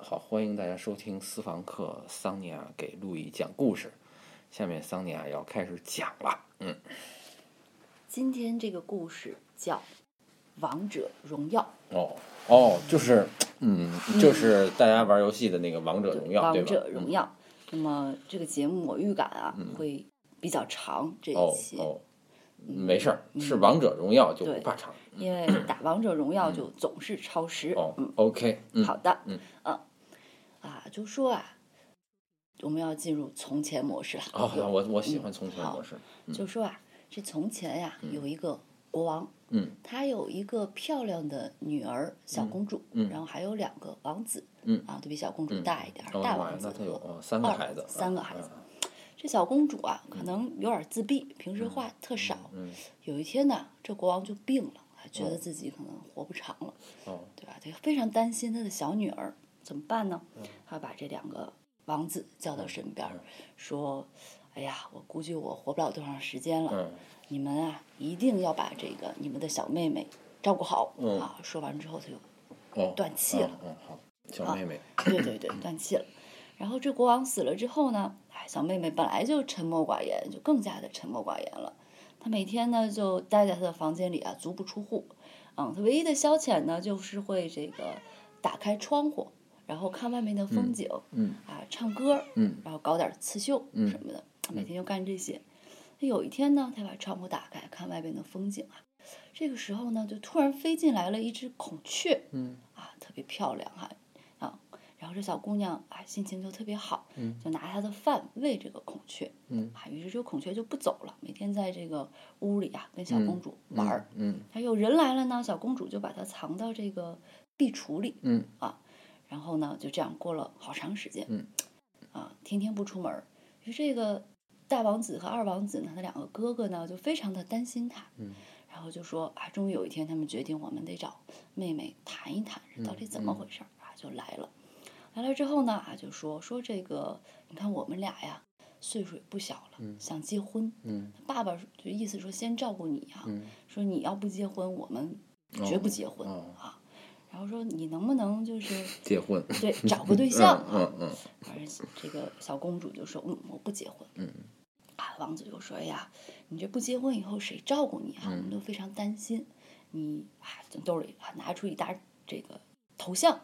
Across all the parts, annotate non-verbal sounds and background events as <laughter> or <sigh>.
好，欢迎大家收听私房课桑尼亚给路易讲故事。下面桑尼亚要开始讲了。嗯，今天这个故事叫《王者荣耀哦哦，就是嗯，就是大家玩游戏的那个王者荣》。耀，对王？者荣耀。那么这个节目我预感啊会比较长，这哦一期，哦，没事儿，是王者荣耀就不怕长。因为打王者荣耀就总是超时。哦嗯，，OK，嗯，好的，嗯啊，就说啊，我们要进入从前模式了。哦，我我喜欢从前模式。就说啊，这从前呀、有一个国王，嗯他有一个漂亮的女儿小公主，嗯然后还有两个王子，嗯啊，都比小公主大一点大王，子他有三个孩子，三个孩子。嗯这小公主啊，可能有点自闭，平时话特少。嗯有一天呢，这国王就病了，他觉得自己可能活不长了，哦对吧？他非常担心他的小女儿，怎么办呢？嗯他把这两个王子叫到身边儿，说：“哎呀，我估计我活不了多长时间了，嗯你们啊，一定要把这个你们的小妹妹照顾好、嗯啊！”说完之后，他就哦，断气了嗯，嗯好，小妹妹，对对对，<laughs> 断气了。然后这国王死了之后呢，哎，小妹妹本来就沉默寡言，就更加的沉默寡言了。她每天呢就待在她的房间里啊，足不出户。嗯，她唯一的消遣呢，就是会这个打开窗户，然后看外面的风景，嗯啊，唱歌，嗯然后搞点刺绣嗯什么的，她每天就干这些。那有一天呢，他把窗户打开，看外边的风景啊。这个时候呢，就突然飞进来了一只孔雀，嗯啊，特别漂亮哈、啊，然后这小姑娘啊，心情就特别好，嗯就拿她的饭喂这个孔雀，嗯啊，于是这个孔雀就不走了，每天在这个屋里啊跟小公主玩儿。嗯还有人来了呢，小公主就把它藏到这个壁橱里，嗯然后呢就这样过了好长时间，嗯啊，天天不出门儿。于是这个大王子和二王子呢，他两个哥哥呢就非常的担心他，嗯然后就说啊，终于有一天他们决定我们得找妹妹谈一谈，这到底怎么回事儿啊？就来了，来了之后呢啊，就说说这个，你看我们俩呀，岁数也不小了，想结婚。嗯爸爸就意思说先照顾你啊，嗯说你要不结婚，我们绝不结婚、哦啊。然后说你能不能就是 <laughs> 结婚，对找个对象啊？嗯嗯反正这个小公主就说：“嗯，我不结婚。”嗯啊，王子就说：“哎呀，你这不结婚以后谁照顾你啊？我嗯们都非常担心。你啊，从兜里啊拿出一沓这个头像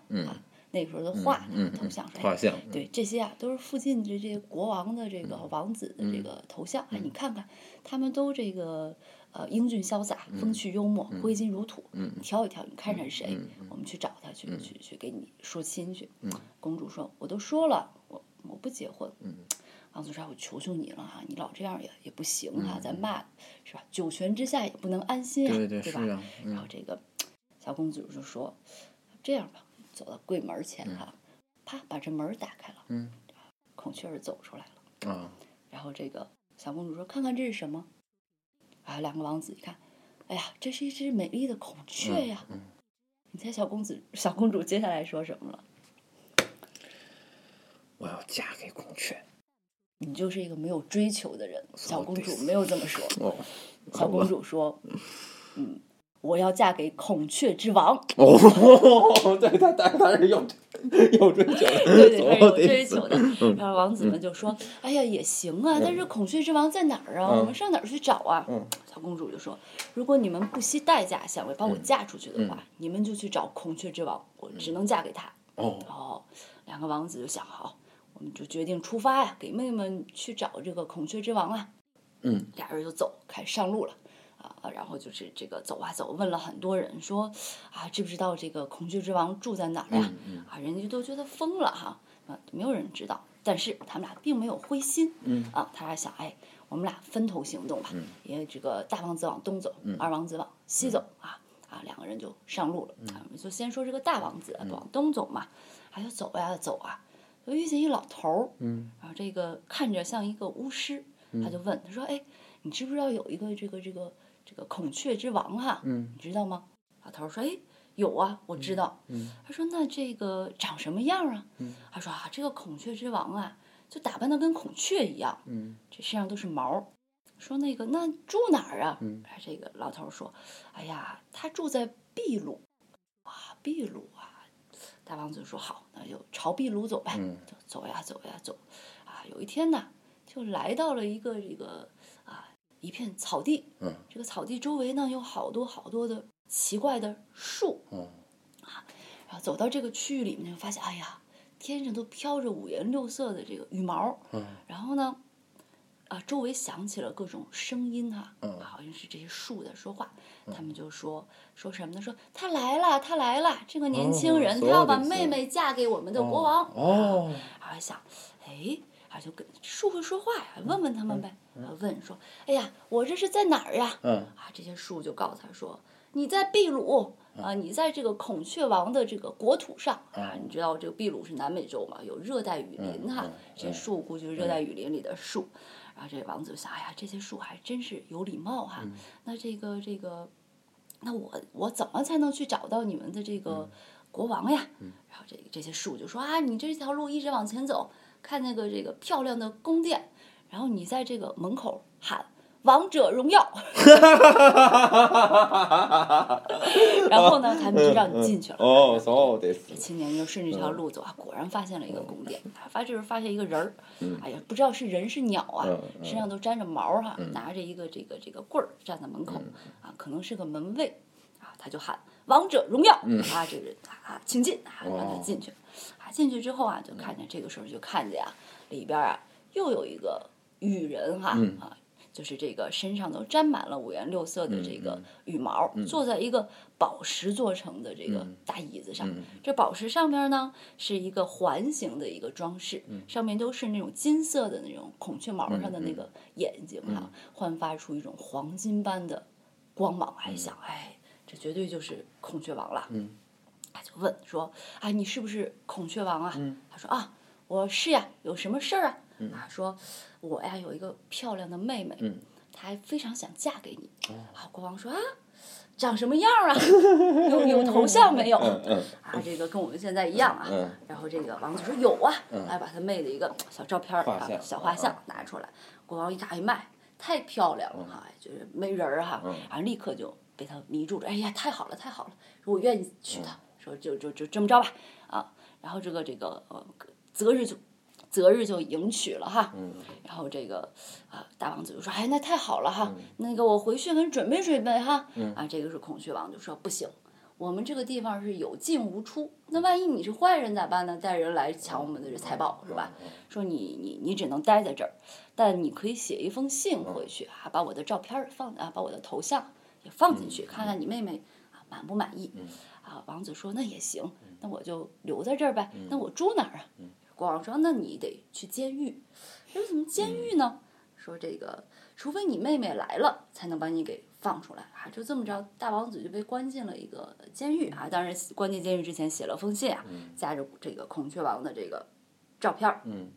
那个时候的画嗯头像，对，这些啊都是附近这这些国王的这个嗯王子的这个头像，哎，你看看，他们都这个呃英俊潇洒、风趣幽默、挥金如土，嗯你挑一挑，你看上谁，嗯我们去找他去去去给你说亲去。嗯公主说：“我都说了，我我不结婚。”嗯王子说：“我求求你了哈，你老这样也也不行哈，咱骂是吧？九泉之下也不能安心啊，嗯对对吧？然后这个小公主就说：“这样吧，走到柜门前哈，啪把这门打开了，嗯孔雀儿走出来了。啊然后这个小公主说：‘看看这是什么？’啊，两个王子一看，哎呀，这是一只美丽的孔雀呀！嗯你猜小公子 <laughs> 小公主接下来说什么了？我要嫁给孔雀。你就是一个没有追求的人。小公主没有这么说，哦小公主说：‘嗯，我要嫁给孔雀之王。’哦，<laughs> 对他他他是有有追求的，对对，他是有追求的。然后王子们就说：“哎呀，也行啊，但是孔雀之王在哪儿啊？我们上哪儿去找啊？”嗯小公主就说：“如果你们不惜代价想为把我嫁出去的话，你们就去找孔雀之王，我只能嫁给他。哦哦，两个王子就想好，我们就决定出发呀，给妹妹们去找这个孔雀之王啊。嗯俩人就走，开始上路了。啊，然后就是这个走啊走，问了很多人说，啊，知不知道这个孔雀之王住在哪儿呀？嗯啊，人家都觉得疯了哈，啊，没有人知道。但是他们俩并没有灰心，嗯啊，他俩想，哎，我们俩分头行动吧，嗯因为这个大王子往东走，二王子往西走啊，啊，两个人就上路了。啊，我们就先说这个大王子往东走嘛，还就走呀走啊，就遇见一老头儿，嗯然后这个看着像一个巫师，他就问他说：“哎，你知不知道有一个这个这个这个孔雀之王哈、嗯你知道吗？”老头儿说：“哎，有啊，我知道。嗯他说：“那这个长什么样啊？”嗯他说：“啊，这个孔雀之王啊，就打扮的跟孔雀一样，嗯这身上都是毛。”说那个那住哪儿啊？嗯哎这个老头儿说：“哎呀，他住在秘鲁。”啊，秘鲁啊，大王子说好，那就朝秘鲁走呗，嗯就走呀走呀走，啊，有一天呢，就来到了一个这个啊一片草地，嗯这个草地周围呢有好多好多的奇怪的树，嗯然后走到这个区域里面，就发现，哎呀，天上都飘着五颜六色的这个羽毛，嗯然后呢，啊，周围响起了各种声音哈、嗯好像是这些树在说话，他们就说说什么呢？说他来了，他来了，这个年轻人、哦他要把そうです妹妹嫁给我们的国王。哦然后想，哎， 啊就跟树会说话呀，问问他们呗。啊问说，哎呀，我这是在哪儿呀？嗯啊，这些树就告诉他说：“你在秘鲁啊，你在这个孔雀王的这个国土上啊，你知道这个秘鲁是南美洲嘛，有热带雨林哈嗯，这些树估计是热带雨林里的树。然后这王子就想，哎呀，这些树还真是有礼貌哈。那这个这个，那我我怎么才能去找到你们的这个国王呀？然后这这些树就说啊，你这条路一直往前走，看那个这个漂亮的宫殿，然后你在这个门口喊“王者荣耀”，<laughs> 然后呢，他们就让你进去了。哦，そうです。青年就顺着这条路走啊，果然发现了一个宫殿，啊发就是发现一个人儿，哎呀，不知道是人是鸟啊嗯，嗯身上都沾着毛哈、拿着一个这个这个棍儿站在门口，啊，可能是个门卫，啊，他就喊王者荣耀，啊，这个人啊，请进，啊，让他进去，啊， 进去之后啊，就看见这个时候就看见啊，里边啊又有一个羽人哈、啊。就是这个身上都沾满了五颜六色的这个羽毛，坐在一个宝石做成的这个大椅子上。这宝石上边呢是一个环形的一个装饰，上面都是那种金色的那种孔雀毛上的那个眼睛哈、焕发出一种黄金般的光芒。还想，哎，这绝对就是孔雀王了。嗯他就问说：“啊，你是不是孔雀王啊？”他说：“啊，我是呀，有什么事儿啊？”啊，说：“我呀有一个漂亮的妹妹，嗯她还非常想嫁给你。啊，国王说：“啊，长什么样啊？<laughs> 有有头像没有？”啊，这个跟我们现在一样啊。嗯然后这个王子说：“有啊。来把他妹的一个小照片儿啊，小画像拿出来。国王一打一卖，太漂亮了哈，就是没人儿哈，然后立刻就被他迷住了。哎呀，太好了，太好了，说我愿意娶她。说就就就这么着吧，啊，然后这个这个呃择日就择日就迎娶了哈，然后这个啊大王子就说，哎，那太好了哈，那个我回去给你准备准备哈，啊，这个是孔雀王就说不行。我们这个地方是有进无出，那万一你是坏人咋办呢？带人来抢我们的这财宝是吧？说你你你只能待在这儿，但你可以写一封信回去啊，把我的照片儿放啊，把我的头像也放进去，看看你妹妹啊满不满意。啊，王子说那也行，那我就留在这儿呗。那我住哪儿啊？国王说那你得去监狱。说怎么监狱呢？说这个，除非你妹妹来了，才能把你给放出来啊。就这么着，大王子就被关进了一个监狱啊。当然，关进监狱之前写了封信啊，夹着这个孔雀王的这个照片儿。嗯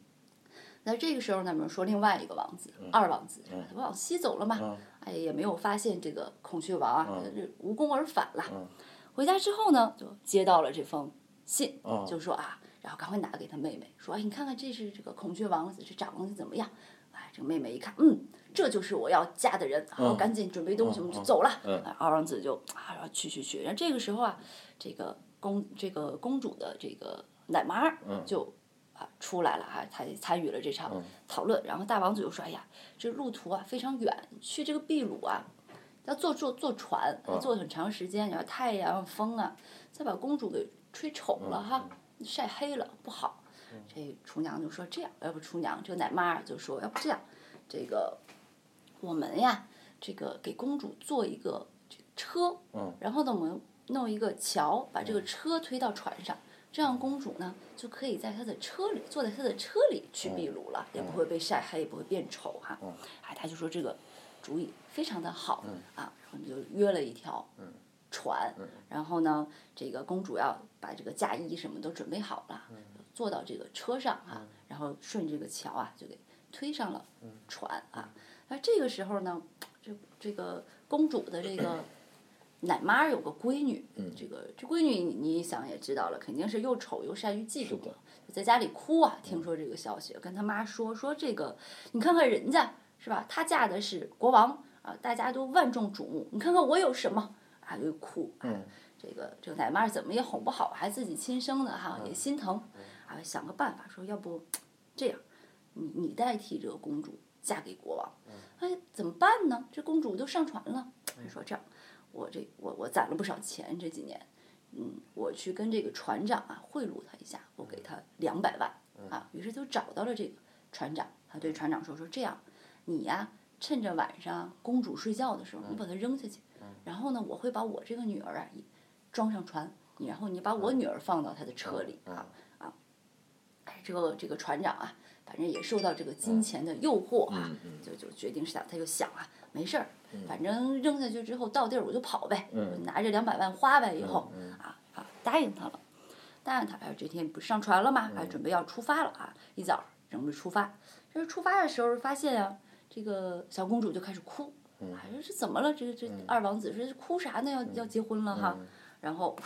那这个时候呢，我们说另外一个王子，二王子，他往西走了嘛，嗯哎，也没有发现这个孔雀王啊，嗯无功而返了。嗯回家之后呢，就接到了这封信，哦就说啊，然后赶快拿给他妹妹，说，哎，你看看这是这个孔雀王子，这长得怎么样？哎，这个妹妹一看，嗯，这就是我要嫁的人，好，赶紧准备东西，我们就走了。二王子就啊，然后去去去，然后这个时候啊，这个公这个公主的这个奶妈嗯就。啊，出来了哈，她也参与了这场讨论。然后大王子就说：“哎呀，这路途啊非常远，去这个秘鲁啊，要坐坐坐船，要坐很长时间，然后太阳、风啊，再把公主给吹丑了哈，晒黑了不好。”这厨娘就说：“这样，要不厨娘这个奶妈就说，要不这样，这个我们呀，这个给公主做一个车，嗯然后呢，我们弄一个桥，把这个车推到船上，这样公主呢就可以在她的车里，坐在她的车里去秘鲁了，也不会被晒黑，也不会变丑哈。哎，他就说这个主意非常的好啊，然后就约了一条船，然后呢，这个公主要把这个嫁衣什么都准备好了，坐到这个车上啊，然后顺这个桥啊就给推上了船啊。那这个时候呢，这这个公主的这个奶妈有个闺女，这个这闺女你你想也知道了，肯定是又丑又善于嫉妒在家里哭啊。听说这个消息，跟她妈说说这个，你看看人家是吧？她嫁的是国王啊，大家都万众瞩目，你看看我有什么啊？就哭。啊嗯这个这个奶妈怎么也哄不好，还自己亲生的哈，也心疼，啊，想个办法说，要不这样，你你代替这个公主嫁给国王，哎，怎么办呢？这公主都上船了，说这样，我这我我攒了不少钱这几年，嗯，我去跟这个船长啊贿赂他一下，我给他两百万啊，于是就找到了这个船长，他对船长说说这样，你呀。趁着晚上公主睡觉的时候，你把她扔下去，然后呢，我会把我这个女儿啊装上船，然后你把我女儿放到她的车里啊啊！哎，这个这个船长啊，反正也受到这个金钱的诱惑啊，就就决定是想，他就想啊，没事儿，反正扔下去之后到地儿我就跑呗，拿着两百万花呗，以后啊啊，答应他了，答应他，哎，这天不上船了吗？哎，准备要出发了啊，一早准备出发，这出发的时候发现啊。这个小公主就开始哭，哎，说这怎么了？这这二王子说哭啥呢？要要结婚了哈。然后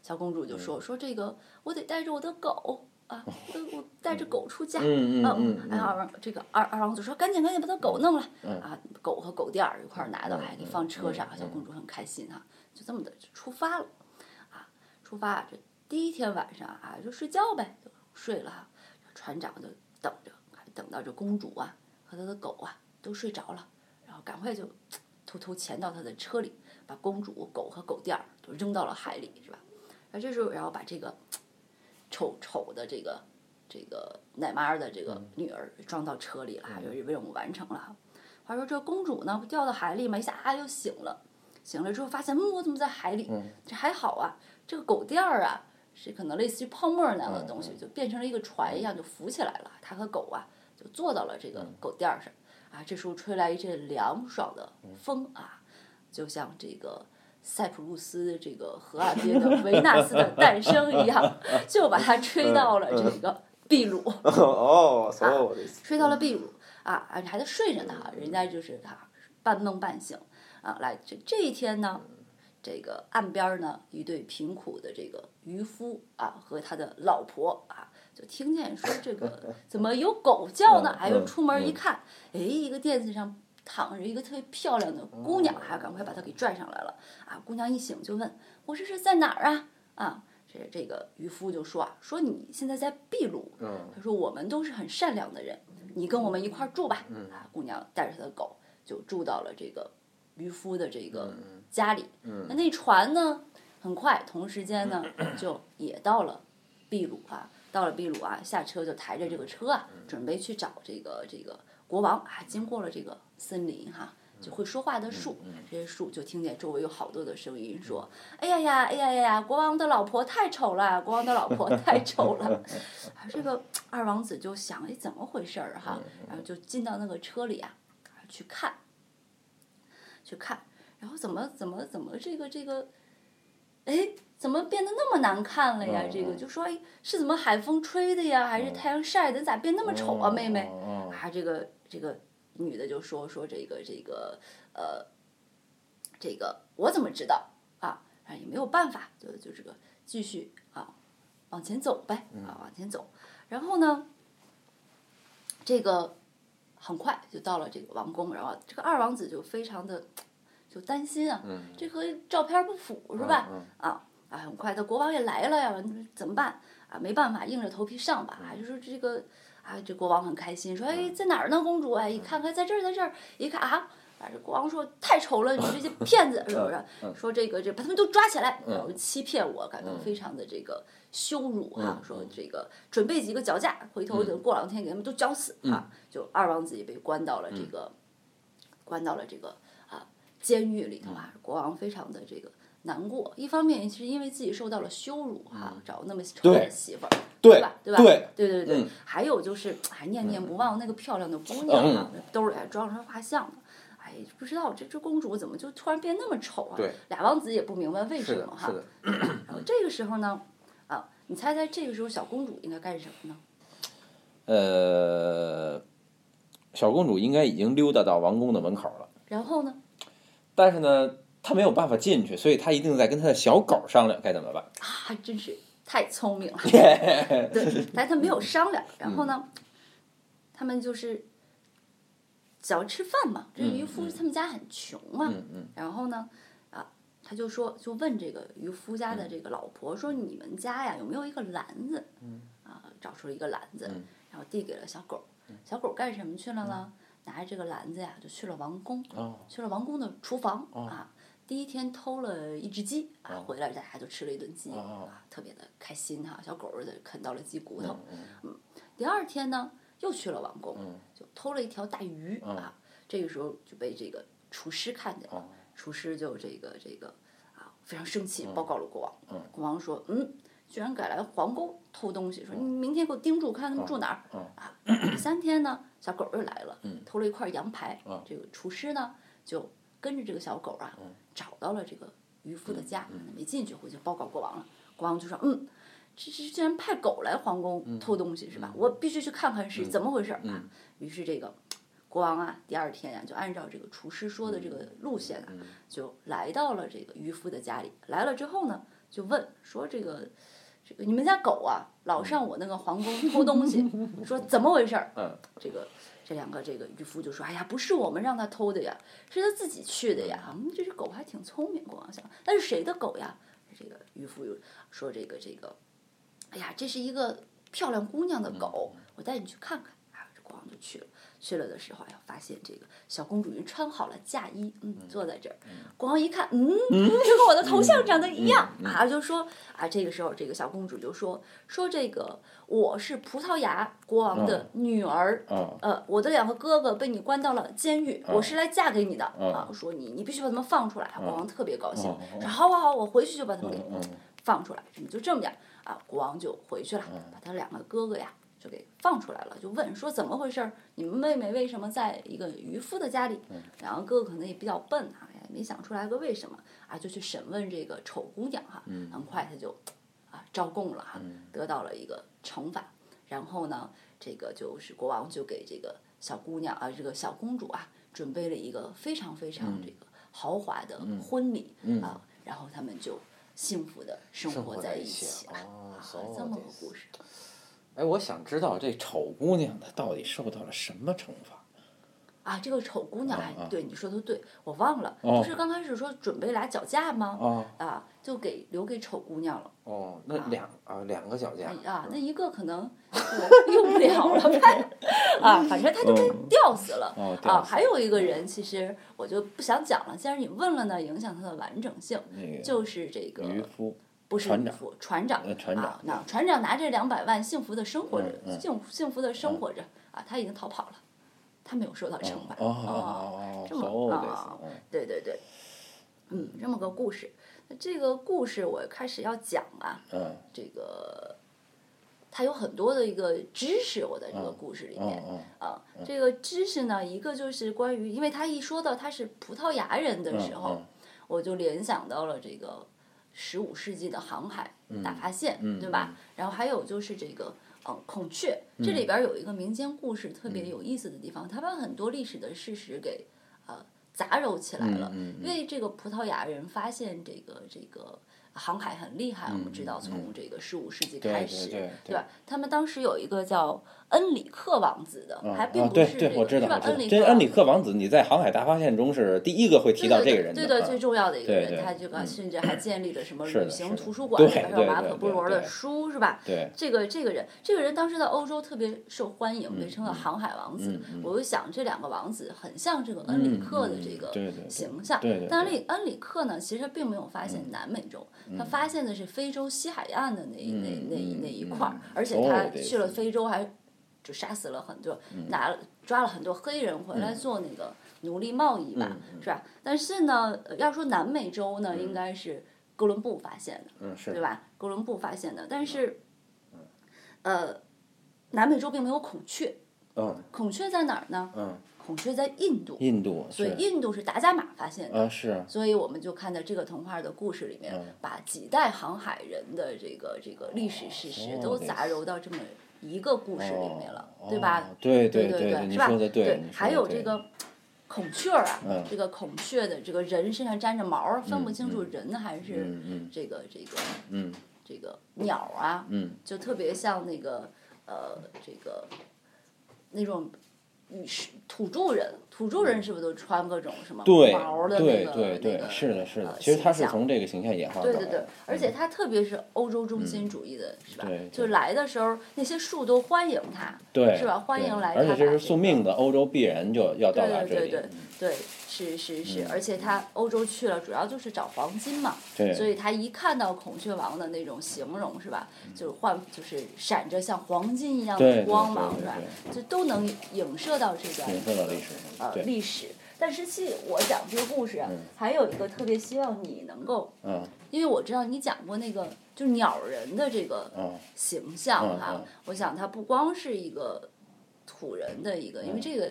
小公主就说说这个我得带着我的狗啊，我我带着狗出嫁。嗯嗯嗯。二王这个二二王子说赶紧赶紧把他狗弄了啊，狗和狗垫儿一块儿拿到，还给放车上。小公主很开心哈，就这么的出发了啊，出发这第一天晚上啊就睡觉呗，就睡了哈。船长就等着。等到这公主啊和他的狗啊都睡着了，然后赶快就偷偷潜到他的车里，把公主、狗和狗垫儿都扔到了海里，是吧？那这时候，然后把这个丑丑的这个这个奶妈的这个女儿装到车里了，就任务完成了。话说这公主呢，不掉到海里嘛，一下啊又醒了，醒了之后发现，嗯，我怎么在海里？这还好啊，这个狗垫儿啊是可能类似于泡沫那样的东西，就变成了一个船一样，就浮起来了。它和狗啊。就坐到了这个狗垫儿上，啊，这时候吹来一阵凉爽的风啊，就像这个塞浦路斯这个河岸边的维纳斯的诞生一样，<laughs> 就把它吹到了这个秘鲁。<laughs> 哦，吹到了秘鲁啊，还在睡着呢，人家就是他半梦半醒啊。来，这这一天呢，这个岸边呢，一对贫苦的这个渔夫啊和他的老婆啊。就听见说这个 <laughs> 怎么有狗叫呢？哎呦，出门一看，哎，一个垫子上躺着一个特别漂亮的姑娘，还赶快把她给拽上来了。啊，姑娘一醒就问我这是在哪儿啊？啊，这这个渔夫就说啊，说你现在在秘鲁。他说我们都是很善良的人，你跟我们一块儿住吧。啊，姑娘带着她的狗就住到了这个渔夫的这个家里。那那船呢，很快同时间呢就也到了秘鲁啊。到了秘鲁啊，下车就抬着这个车啊，准备去找这个这个国王啊。经过了这个森林哈，就会说话的树，这些树就听见周围有好多的声音说：“哎呀呀，哎呀呀呀，国王的老婆太丑了，国王的老婆 <laughs> 太丑了。”啊，这个二王子就想：“哎，怎么回事儿哈？”然后就进到那个车里啊，去看，去看，然后怎么怎么怎么这个这个，哎。怎么变得那么难看了呀？这个就说哎，是怎么海风吹的呀，还是太阳晒的？咋变那么丑啊，妹妹？啊，这个这个女的就说说这个这个呃，这个我怎么知道啊？啊，也没有办法，就就这个继续啊，往前走呗，啊，往前走。然后呢，这个很快就到了这个王宫，然后这个二王子就非常的就担心啊，这和照片不符是吧？啊。啊，很快，的国王也来了呀，怎么办？啊，没办法，硬着头皮上吧。啊就说这个，啊，这国王很开心，说，哎，在哪儿呢，公主？哎，一看，看，在这儿，在这儿。一看啊，啊，这国王说，太丑了，你这些 <laughs> 骗子，是不是？说这个，这把他们都抓起来，然后欺骗我，感到非常的这个羞辱哈。说这个，准备几个脚架，回头等过两天给他们都绞死啊。就二王子也被关到了这个，关到了这个啊监狱里头啊。国王非常的这个。难过，一方面是因为自己受到了羞辱哈，找那么丑的媳妇儿，对吧？对吧？对对对对，还有就是还念念不忘那个漂亮的姑娘啊，兜里还装着画像呢。哎，不知道这这公主怎么就突然变那么丑啊？俩王子也不明白为什么哈。<clears throat> 然后这个时候呢，啊，你猜猜这个时候小公主应该干什么呢？呃，小公主应该已经溜达到王宫的门口了。然后呢？但是呢？他没有办法进去，所以他一定在跟他的小狗商量该怎么办。啊，真是太聪明了。<laughs> 对，<laughs> 但他没有商量。然后呢，他们就是想要吃饭嘛。这渔夫他们家很穷嘛。然后呢，啊，他就说就问这个渔夫家的这个老婆说你们家呀有没有一个篮子？啊，找出了一个篮子，然后递给了小狗。小狗干什么去了呢？拿着这个篮子呀，就去了王宫，哦去了王宫的厨房啊。第一天偷了一只鸡啊，回来大家就吃了一顿鸡哦啊，特别的开心哈。小狗儿的啃到了鸡骨头。嗯，第二天呢，又去了王宫，就偷了一条大鱼啊。这个时候就被这个厨师看见了，厨师就这个这个啊非常生气，报告了国王。国王说：“嗯，居然敢来皇宫偷东西，说你明天给我盯住，看他们住哪儿。”啊，第三天呢，小狗又来了，偷了一块羊排。这个厨师呢就跟着这个小狗啊，找到了这个渔夫的家，没进去，回去报告国王了。国王就说：“嗯。”这这竟然派狗来皇宫偷东西是吧？我必须去看看是怎么回事儿啊！于是这个国王啊，第二天呀、就按照这个厨师说的这个路线啊，就来到了这个渔夫的家里。来了之后呢，就问说这个这个你们家狗啊，老上我那个皇宫偷东西，<laughs> 说怎么回事儿？嗯这个这两个这个渔夫就说：“哎呀，不是我们让他偷的呀，是他自己去的呀。嗯，这只狗还挺聪明。”国王想，那是谁的狗呀？这个渔夫又说：“这个这个，哎呀，这是一个漂亮姑娘的狗，我带你去看看。”啊，这国王就去了。去了的时候呀，发现这个小公主已经穿好了嫁衣，嗯，坐在这儿。国王一看，嗯，这跟我的头像长得一样啊，就说啊，这个时候这个小公主就说说这个我是葡萄牙国王的女儿，嗯呃，我的两个哥哥被你关到了监狱，我是来嫁给你的啊，说你你必须把他们放出来。国王特别高兴，说好好好，我回去就把他们给放出来。就这么样啊，国王就回去了，把他两个哥哥呀。就给放出来了，就问说怎么回事儿？你们妹妹为什么在一个渔夫的家里？两个哥哥可能也比较笨啊，也没想出来个为什么啊，就去审问这个丑姑娘哈。很快他就啊招供了哈，得到了一个惩罚。然后呢，这个就是国王就给这个小姑娘啊，这个小公主啊，准备了一个非常非常这个豪华的婚礼啊，然后他们就幸福的生活在一起了。哦啊，这么个故事。哎，我想知道这丑姑娘她到底受到了什么惩罚？啊，这个丑姑娘，哎啊，对你说的对，我忘了，哦不是刚开始说准备俩脚架吗？哦啊，就给留给丑姑娘了。哦，那两啊两个脚架哎啊，那一个可能就用不了了呗。<laughs> 啊，反正他就被吊死了。啊，还有一个人，其实我就不想讲了，既然你问了呢，影响它的完整性，那个就是这个渔夫不是船长渔夫，船长呃船长啊，那船长拿着两百万，幸福的生活着，嗯嗯幸幸福的生活着啊，他已经逃跑了，他没有受到惩罚。哦哦哦哦，这么そうです啊嗯对对对，嗯，这么个故事。那这个故事我开始要讲啊，嗯这个它有很多的一个知识，我在这个故事里面。嗯啊，这个知识呢，一个就是关于，因为他一说到他是葡萄牙人的时候，嗯我就联想到了这个 十五世纪的航海大发现，嗯对吧？然后还有就是这个。嗯，孔雀这里边有一个民间故事，特别有意思的地方，它把很多历史的事实给呃杂糅起来了。嗯嗯因为这个葡萄牙人发现这个这个航海很厉害，我们知道从这个十五世纪开始，对对吧？他们当时有一个叫恩里克王子的，还并不是这对，我个是吧？知道我知道恩里克这恩里克王子，你在航海大发现中是第一个会提到这个人的，对对，啊最重要的一个人，他这个甚至还建立了什么旅行图书馆，马可波罗的书，是吧？对。这个这个人，这个人当时在欧洲特别受欢迎，被嗯称为航海王子。我就想，这两个王子很像这个恩里克的这个形象。但是恩里克呢，其实并没有发现南美洲，他发现的是非洲西海岸的那那那嗯那一块而且哦他去了非洲还就杀死了很多，拿了抓了很多黑人回来做那个奴隶贸易吧，是吧？但是呢，呃要说南美洲呢，应该是哥伦布发现的，对吧？哥伦布发现的，但是，呃，南美洲并没有孔雀，嗯。孔雀在哪儿呢？嗯，孔雀在印度，印度所以印度是达伽马发现的。啊是。所以我们就看到这个童话的故事里面，嗯。把几代航海人的这个这个历史事实都杂糅到这么一个故事里面了，哦对吧哦？对对对对，是吧？你说的对，还有这个孔雀儿啊，嗯这个孔雀的这个人身上粘着毛儿，分不清楚人还是这个这个嗯这个鸟啊，嗯就特别像那个呃这个那种是土著人，土著人是不是都穿各种什么毛的那对个对对那，个是的，是的。呃。其实它是从这个形象演化对对对过来的，而且他特别是欧洲中心主义的，是吧？就来的时候，那些树都欢迎他，对，是吧？欢迎对来。而且这是宿命的，欧洲必然就要到达这里。对对对对，是是是，而且他欧洲去了，主要就是找黄金嘛，对。所以他一看到孔雀王的那种形容，是吧？就是幻，就是闪着像黄金一样的对对光芒，是吧对。对？这都能影射到这段影射到历史上呃历史。但是其实我讲这个故事啊，还有一个特别希望你能够，嗯。因为我知道你讲过那个就鸟人的这个嗯。形象嗯哈嗯，我想它不光是一个土人的一个，因为这个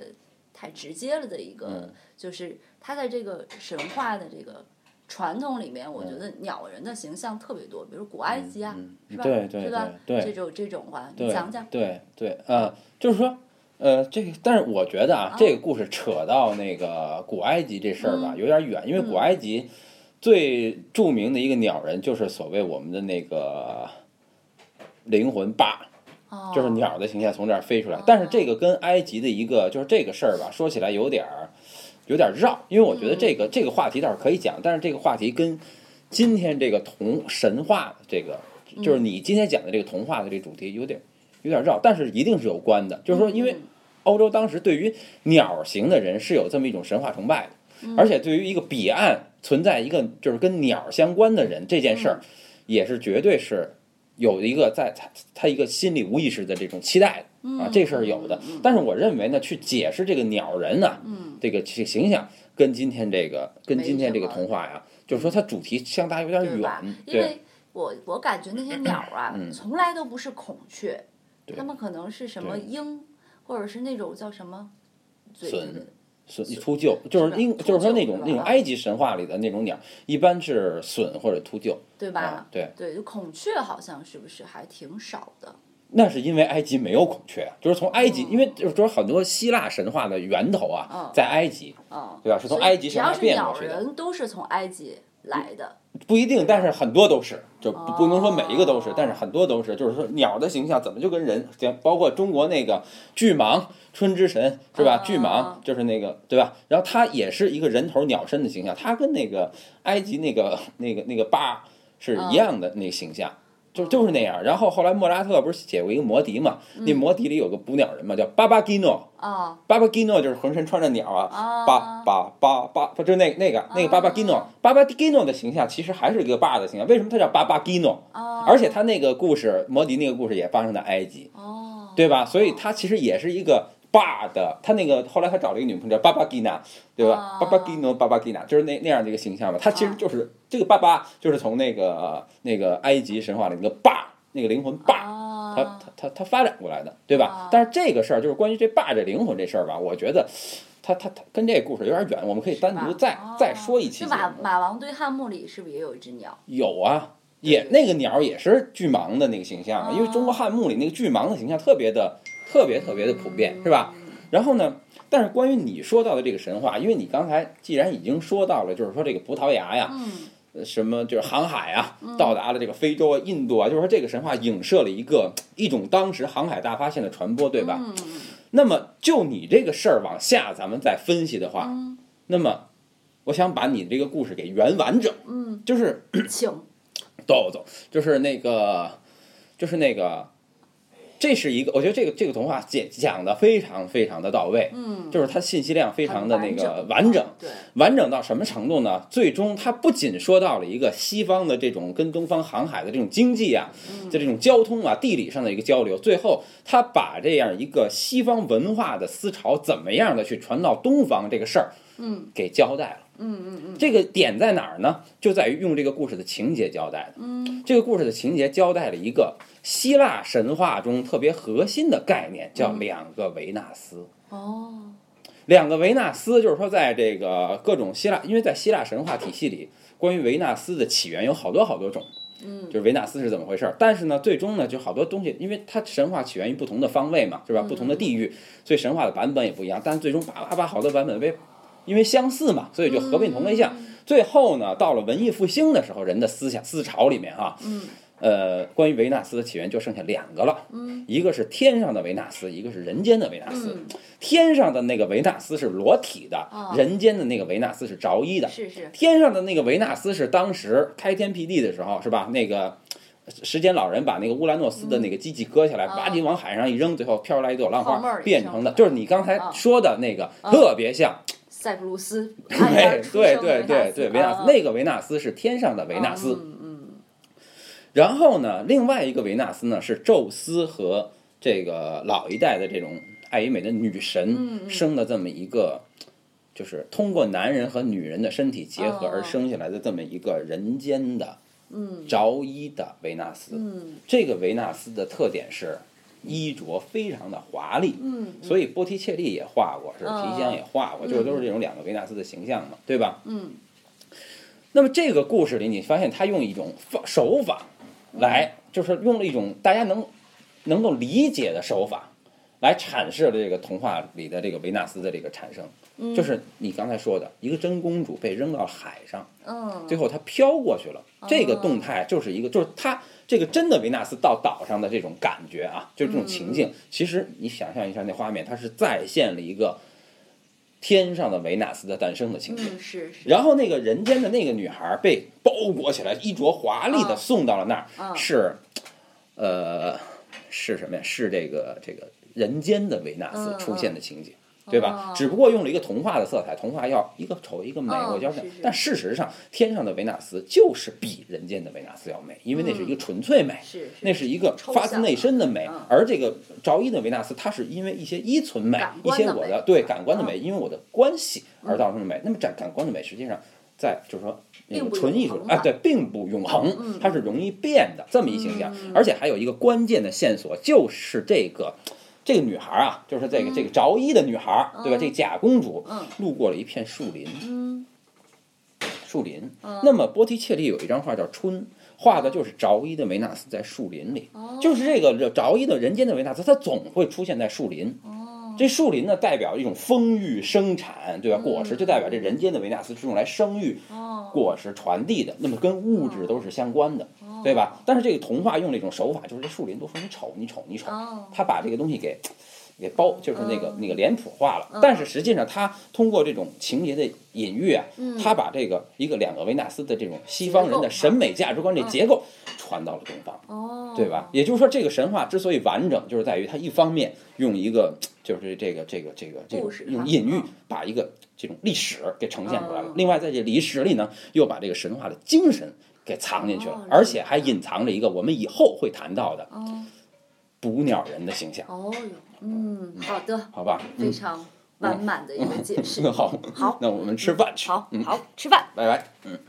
太直接了的一个，嗯。就是它在这个神话的这个传统里面，我觉得鸟人的形象特别多，比如古埃及啊，是吧？嗯对吧？对。对这种这种话，你讲讲。对对，呃，就是说，呃，这个，但是我觉得啊，这个故事扯到那个古埃及这事儿吧，嗯。有点远，因为古埃及最著名的一个鸟人就是所谓我们的那个灵魂八，哦就是鸟的形象从这儿飞出来。但是这个跟埃及的一个就是这个事儿吧，说起来有点儿有点儿绕，因为我觉得这个、这个话题倒是可以讲，但是这个话题跟今天这个童神话这个，就是你今天讲的这个童话的这个主题有点有点绕，但是一定是有关的。就是说，因为嗯欧洲当时对于鸟型的人是有这么一种神话崇拜的，而且对于一个彼岸存在一个就是跟鸟相关的人这件事儿，也是绝对是有一个在他他一个心理无意识的这种期待的啊，这事儿有的。但是我认为呢，去解释这个鸟人呢，这个这个形象跟今天这个跟今天这个童话呀，就是说它主题相差有点远，？对因为我我感觉那些鸟啊，从来都不是孔雀，它们可能是什么鹰，或者是那种叫什么嘴隼的隼秃鹫，就是应就是说那种那种埃及神话里的那种鸟，一般是隼或者秃鹫对吧？啊，对。对，就孔雀好像是不是还挺少的？那是因为埃及没有孔雀啊，就是从埃及，因为就是说很多希腊神话的源头啊嗯，在埃及，嗯，对吧？是从埃及神话只要是鸟人都是从埃及来的。不一定，但是很多都是，就不不能说每一个都是哦，但是很多都是，就是说鸟的形象怎么就跟人，像包括中国那个巨蟒，春之神是吧？嗯巨蟒就是那个对吧？然后它也是一个人头鸟身的形象，它跟那个埃及那个那个那个八是一样的那个形象。就就是那样，然后后来莫扎特不是写过一个魔笛嘛？那魔笛里有个捕鸟人嘛，叫巴巴基诺，啊巴巴基诺就是浑身穿着鸟啊，巴巴巴巴巴，就是那那个那个巴巴基诺，巴巴基诺的形象其实还是一个巴的形象。为什么他叫巴巴基诺？啊！而且他那个故事，摩笛那个故事也发生在埃及，哦，对吧？所以他其实也是一个巴的。他那个后来他找了一个女朋友叫巴巴吉娜，对吧啊？巴巴吉诺，巴巴吉娜，就是那那样的一个形象吧。他其实就是这个爸爸，就是从那个那个埃及神话里那个爸，那个灵魂巴。啊它它它它发展过来的，对吧啊？但是这个事儿就是关于这霸这灵魂这事儿吧，我觉得他他他跟这个故事有点远，我们可以单独再哦再说一期。马马王堆汉墓里是不是也有一只鸟？有啊，也那个鸟也是巨蟒的那个形象啊，因为中国汉墓里那个巨蟒的形象特别的特别特别的普遍，是吧？然后呢，但是关于你说到的这个神话，因为你刚才既然已经说到了，就是说这个葡萄牙呀，什么就是航海啊，到达了这个非洲啊、印度啊，就是说这个神话影射了一个一种当时航海大发现的传播，对吧？嗯。那么就你这个事儿往下咱们再分析的话，嗯。那么我想把你这个故事给圆完整，嗯，就是请。<clears throat> 豆豆，就是那个，就是那个，这是一个，我觉得这个这个童话讲讲的非常非常的到位，嗯，就是它信息量非常的那个很完整，对，完整到什么程度呢？最终它不仅说到了一个西方的这种跟东方航海的这种经济啊，就这种交通啊、地理上的一个交流，最后他把这样一个西方文化的思潮怎么样的去传到东方这个事儿，嗯，给交代了。嗯嗯嗯。这个点在哪儿呢？就在于用这个故事的情节交代的。嗯，这个故事的情节交代了一个希腊神话中特别核心的概念，叫两个维纳斯。哦，两个维纳斯就是说，在这个各种希腊，因为在希腊神话体系里，关于维纳斯的起源有好多好多种。嗯就是维纳斯是怎么回事儿？但是呢，最终呢，就好多东西，因为它神话起源于不同的方位嘛，是吧？不同的地域，所以神话的版本也不一样。但最终叭叭叭好多版本被，因为相似嘛，所以就合并同类项。最后呢，到了文艺复兴的时候，人的思想思潮里面哈，嗯呃，关于维纳斯的起源就剩下两个了，嗯，一个是天上的维纳斯，一个是人间的维纳斯。嗯。天上的那个维纳斯是裸体的，哦人间的那个维纳斯是着衣的。是是，天上的那个维纳斯是当时开天辟地的时候，是吧？那个时间老人把那个乌兰诺斯的那个机器割下来，啊吧唧往海上一扔，最后飘出来一朵浪花，变成的，就是你刚才啊说的那个，特别像。塞浦路斯，对对对对维纳斯。啊那个维纳斯是天上的维纳斯。然后呢，另外一个维纳斯呢是宙斯和这个老一代的这种爱与美的女神生的这么一个，就是通过男人和女人的身体结合而生下来的这么一个人间的嗯。着衣的维纳斯。嗯。这个维纳斯的特点是衣着非常的华丽，嗯所以波提切利也画过，是哦提香也画过，就是都是这种两个维纳斯的形象嘛，对吧？嗯。那么这个故事里，你发现他用一种方手法来，就是用了一种大家能能够理解的手法来阐释了这个童话里的这个维纳斯的这个产生，嗯，就是你刚才说的一个真公主被扔到海上，嗯。最后她飘过去了，这个动态就是一个，就是她这个真的维纳斯到岛上的这种感觉啊，就是这种情境。其实你想象一下那画面，它是再现了一个天上的维纳斯的诞生的情景。嗯是是，然后那个人间的那个女孩被包裹起来，衣着华丽的啊送到了那儿，啊是，呃，是什么呀？是这个这个人间的维纳斯嗯出现的情景。对吧哦？只不过用了一个童话的色彩，童话要一个丑一个美，哦我要这样是是但事实上，天上的维纳斯就是比人间的维纳斯要美，因为那是一个纯粹美，那是一个发自内心的美。而这个着衣的维纳斯，它是因为一些依存美感，一些我的对嗯感官的美，因为我的关系而造成的美。那么这感官的美，实际上在就是说那个纯艺术啊对，并不永恒嗯，它是容易变的这么一形象嗯。而且还有一个关键的线索，就是这个。这个女孩啊，就是这个这个着衣的女孩，对吧？嗯这假公主嗯路过了一片树林，嗯树林。嗯那么波提切利有一张画叫《春》，画的就是着衣的维纳斯在树林里，哦就是这个着衣的人间的维纳斯，它总会出现在树林。哦这树林呢，代表一种丰裕生产，对吧？嗯果实就代表这人间的维纳斯是用来生育哦果实传递的，那么跟物质都是相关的，哦对吧？但是这个童话用了一种手法，就是这树林都说你丑，你丑，你丑，哦他把这个东西给给包，就是那个、嗯那个脸谱化了。嗯但是实际上，他通过这种情节的隐喻啊，嗯他把这个一个两个维纳斯的这种西方人的审美价值观这嗯结构传到了东方。哦，对吧？？也就是说，这个神话之所以完整，就是在于它一方面用一个就是这个这个这个这种故事哈用隐喻嗯把一个这种历史给呈现出来了嗯，另外在这历史里呢，又把这个神话的精神给藏进去了哦，而且还隐藏着一个我们以后会谈到的哦。捕鸟人的形象，哦哟，嗯，好的，好吧？非常完满的一个解释。<laughs> 好，好，那我们吃饭去，好嗯，好吃饭。拜拜，嗯。